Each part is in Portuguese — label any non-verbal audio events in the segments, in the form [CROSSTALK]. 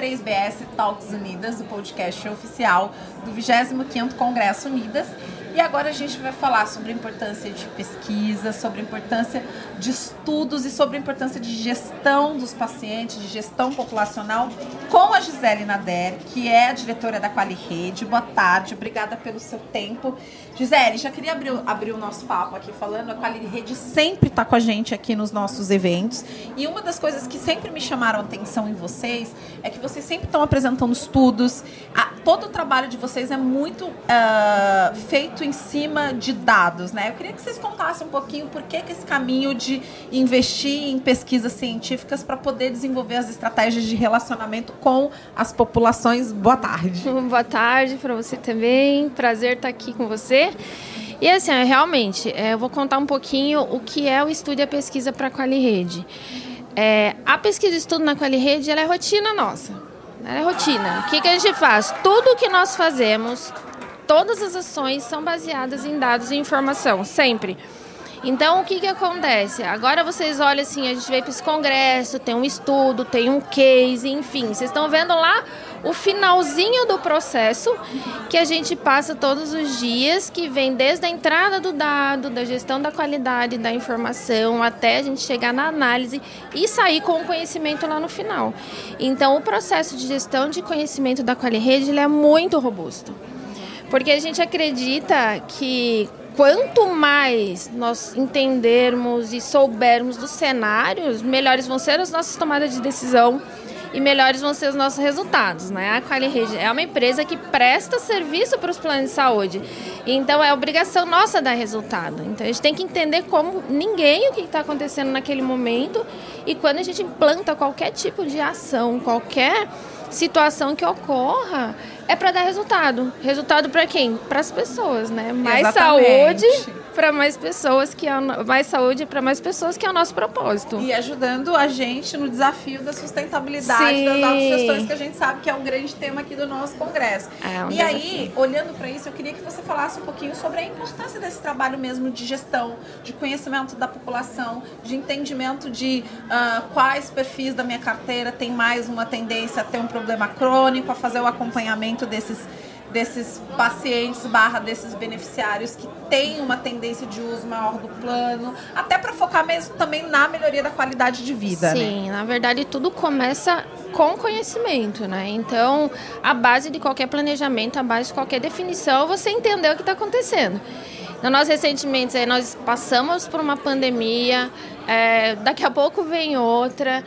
3BS Talks Unidas, o podcast oficial do 25º Congresso Unidas. E agora a gente vai falar sobre a importância de pesquisa, sobre a importância de estudos e sobre a importância de gestão dos pacientes, de gestão populacional, com a Gisele Nader, que é a diretora da Quali Rede. Boa tarde, obrigada pelo seu tempo. Gisele, já queria abrir, abrir o nosso papo aqui falando, a Quali Rede sempre está com a gente aqui nos nossos eventos. E uma das coisas que sempre me chamaram atenção em vocês é que vocês sempre estão apresentando estudos. A, todo o trabalho de vocês é muito uh, feito muito em cima de dados, né? Eu queria que vocês contassem um pouquinho por que, que esse caminho de investir em pesquisas científicas para poder desenvolver as estratégias de relacionamento com as populações. Boa tarde. [LAUGHS] Boa tarde para você também. Prazer estar aqui com você. E assim, realmente, é, eu vou contar um pouquinho o que é o estudo e a pesquisa para a QualiRede. É, a pesquisa e estudo na QualiRede ela é rotina nossa. Ela é rotina. O que, que a gente faz? Tudo que nós fazemos, todas as ações são baseadas em dados e informação, sempre. Então, o que, que acontece? Agora vocês olham assim, a gente veio para esse congresso, tem um estudo, tem um case, enfim. Vocês estão vendo lá o finalzinho do processo que a gente passa todos os dias, que vem desde a entrada do dado, da gestão da qualidade da informação, até a gente chegar na análise e sair com o conhecimento lá no final. Então, o processo de gestão de conhecimento da qualidade é muito robusto. Porque a gente acredita que quanto mais nós entendermos e soubermos dos cenários, melhores vão ser as nossas tomadas de decisão e melhores vão ser os nossos resultados. Né? A QualiRede é uma empresa que presta serviço para os planos de saúde. Então é obrigação nossa dar resultado. Então a gente tem que entender como ninguém o que está acontecendo naquele momento e quando a gente implanta qualquer tipo de ação, qualquer situação que ocorra, é para dar resultado. Resultado para quem? Para as pessoas, né? Mais Exatamente. saúde para mais pessoas que é mais saúde para mais pessoas que é o nosso propósito. E ajudando a gente no desafio da sustentabilidade Sim. das autogestões, que a gente sabe que é um grande tema aqui do nosso congresso. É um e desafio. aí, olhando para isso, eu queria que você falasse um pouquinho sobre a importância desse trabalho mesmo de gestão, de conhecimento da população, de entendimento de uh, quais perfis da minha carteira tem mais uma tendência a ter um problema crônico, a fazer o acompanhamento desses desses pacientes barra desses beneficiários que têm uma tendência de uso maior do plano, até para focar mesmo também na melhoria da qualidade de vida. Né? Sim, né? na verdade tudo começa com conhecimento, né? Então, a base de qualquer planejamento, a base de qualquer definição, você entender o que está acontecendo. Então, nós recentemente aí, nós passamos por uma pandemia, é, daqui a pouco vem outra.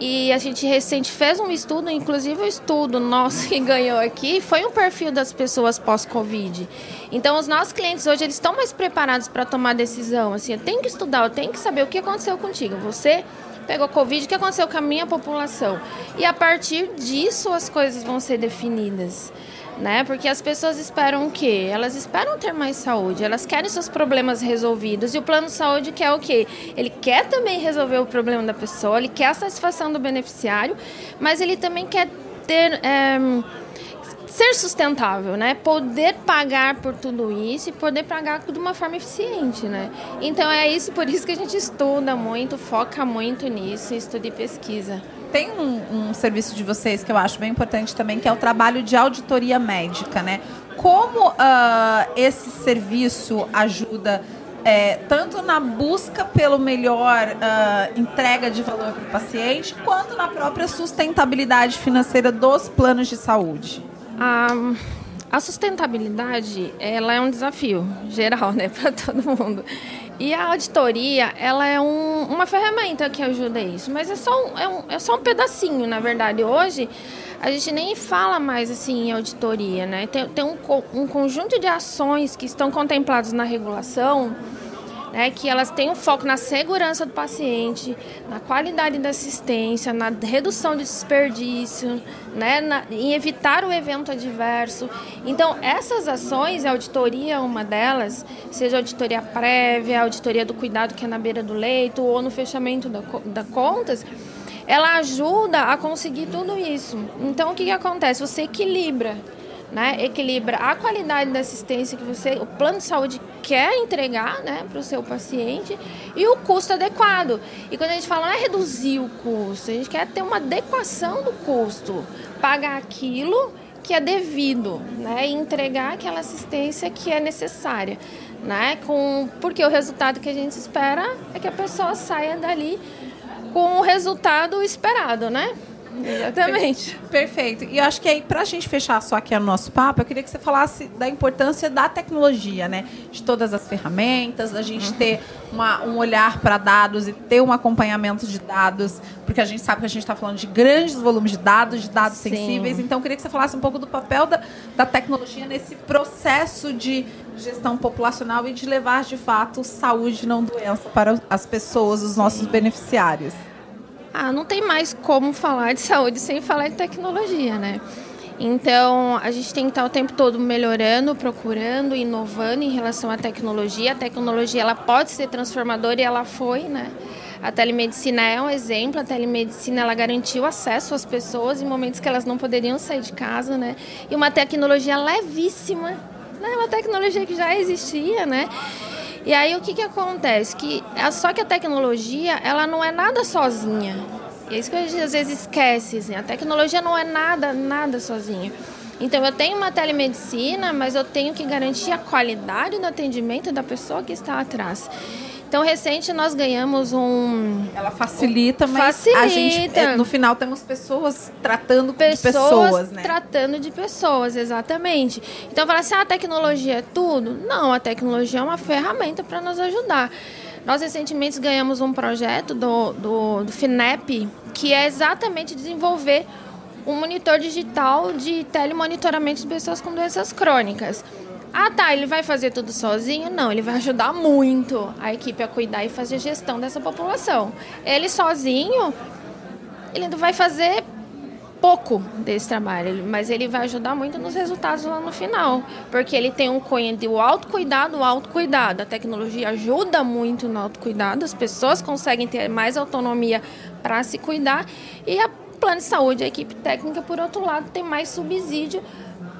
E a gente recente fez um estudo, inclusive o estudo nosso que ganhou aqui foi um perfil das pessoas pós-Covid. Então os nossos clientes hoje eles estão mais preparados para tomar decisão. Assim, eu tenho que estudar, eu tenho que saber o que aconteceu contigo. Você pegou Covid, o que aconteceu com a minha população? E a partir disso as coisas vão ser definidas né? Porque as pessoas esperam o quê? Elas esperam ter mais saúde, elas querem seus problemas resolvidos. E o plano de saúde quer o quê? Ele quer também resolver o problema da pessoa, ele quer a satisfação do beneficiário, mas ele também quer ter. É, ser sustentável, né? Poder pagar por tudo isso e poder pagar de uma forma eficiente, né? Então é isso, por isso que a gente estuda muito, foca muito nisso, estuda e pesquisa tem um, um, serviço de vocês que eu acho bem importante também, que é o trabalho de auditoria médica, né? Como uh, esse serviço ajuda é, tanto na busca pelo melhor uh, entrega de valor para o paciente, quanto na própria sustentabilidade financeira dos planos de saúde? Um, a sustentabilidade ela é um desafio geral né, [LAUGHS] para todo mundo. E a auditoria, ela é um, uma ferramenta que ajuda isso, mas é só, um, é, um, é só um pedacinho, na verdade. Hoje, a gente nem fala mais assim em auditoria, né? Tem, tem um, um conjunto de ações que estão contempladas na regulação né, que elas têm um foco na segurança do paciente, na qualidade da assistência, na redução de desperdício, né, na, em evitar o evento adverso. Então, essas ações, a auditoria é uma delas, seja auditoria prévia, auditoria do cuidado que é na beira do leito ou no fechamento da, da contas, ela ajuda a conseguir tudo isso. Então, o que, que acontece? Você equilibra né? Equilibra a qualidade da assistência que você, o plano de saúde quer entregar, né, para o seu paciente e o custo adequado. E quando a gente fala não é reduzir o custo, a gente quer ter uma adequação do custo, pagar aquilo que é devido, né, e entregar aquela assistência que é necessária, né, com porque o resultado que a gente espera é que a pessoa saia dali com o resultado esperado, né? Exatamente. Perfeito. E eu acho que aí, para a gente fechar só aqui o nosso papo, eu queria que você falasse da importância da tecnologia, né? De todas as ferramentas, da gente uhum. ter uma, um olhar para dados e ter um acompanhamento de dados, porque a gente sabe que a gente está falando de grandes volumes de dados, de dados Sim. sensíveis. Então, eu queria que você falasse um pouco do papel da, da tecnologia nesse processo de gestão populacional e de levar, de fato, saúde, não doença, para as pessoas, os nossos beneficiários. Ah, não tem mais como falar de saúde sem falar de tecnologia, né? Então, a gente tem que estar o tempo todo melhorando, procurando, inovando em relação à tecnologia. A tecnologia ela pode ser transformadora e ela foi, né? A telemedicina é um exemplo. A telemedicina ela garantiu acesso às pessoas em momentos que elas não poderiam sair de casa, né? E uma tecnologia levíssima, né? Uma tecnologia que já existia, né? E aí o que, que acontece? Que só que a tecnologia ela não é nada sozinha. E é isso que a gente às vezes esquece. Assim. A tecnologia não é nada, nada sozinha. Então eu tenho uma telemedicina, mas eu tenho que garantir a qualidade do atendimento da pessoa que está atrás. Então, recente nós ganhamos um. Ela facilita, mas facilita. a gente, é, no final temos pessoas tratando pessoas, de pessoas, né? Tratando de pessoas, exatamente. Então, falar assim, ah, a tecnologia é tudo? Não, a tecnologia é uma ferramenta para nos ajudar. Nós recentemente ganhamos um projeto do, do, do FINEP, que é exatamente desenvolver um monitor digital de telemonitoramento de pessoas com doenças crônicas. Ah, tá, ele vai fazer tudo sozinho? Não, ele vai ajudar muito a equipe a cuidar e fazer gestão dessa população. Ele sozinho, ele vai fazer pouco desse trabalho, mas ele vai ajudar muito nos resultados lá no final, porque ele tem um de autocuidado, o autocuidado. A tecnologia ajuda muito no autocuidado, as pessoas conseguem ter mais autonomia para se cuidar e a plano de saúde, a equipe técnica, por outro lado, tem mais subsídio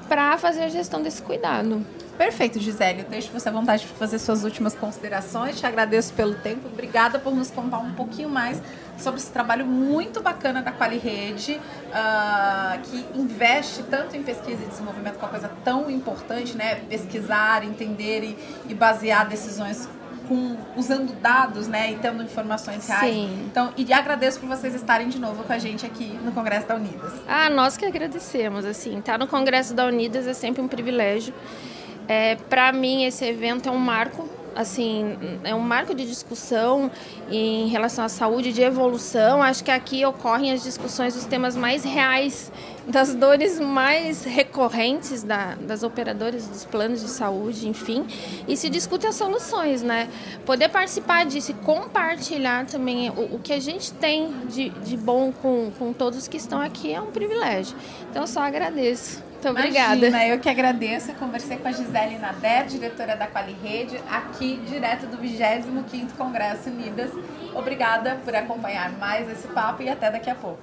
para fazer a gestão desse cuidado. Perfeito, Gisele. Eu deixo você à vontade para fazer suas últimas considerações. Te agradeço pelo tempo. Obrigada por nos contar um pouquinho mais sobre esse trabalho muito bacana da QualiRede, uh, que investe tanto em pesquisa e desenvolvimento, com uma coisa tão importante, né? Pesquisar, entender e, e basear decisões com, usando dados, né, e tendo informações reais. Sim. Então, e agradeço por vocês estarem de novo com a gente aqui no Congresso da Unidas. Ah, nós que agradecemos, assim, estar no Congresso da Unidas é sempre um privilégio. É, Para mim, esse evento é um marco assim, é um marco de discussão em relação à saúde, de evolução. Acho que aqui ocorrem as discussões dos temas mais reais, das dores mais recorrentes da, das operadoras dos planos de saúde, enfim, e se discute as soluções, né? Poder participar disso e compartilhar também o, o que a gente tem de, de bom com, com todos que estão aqui é um privilégio. Então, só agradeço. Muito obrigada. Imagina, eu que agradeço. Eu conversei com a Gisele Nader, diretora da Quali Rede, aqui direto do 25º Congresso Unidas. Obrigada por acompanhar mais esse papo e até daqui a pouco.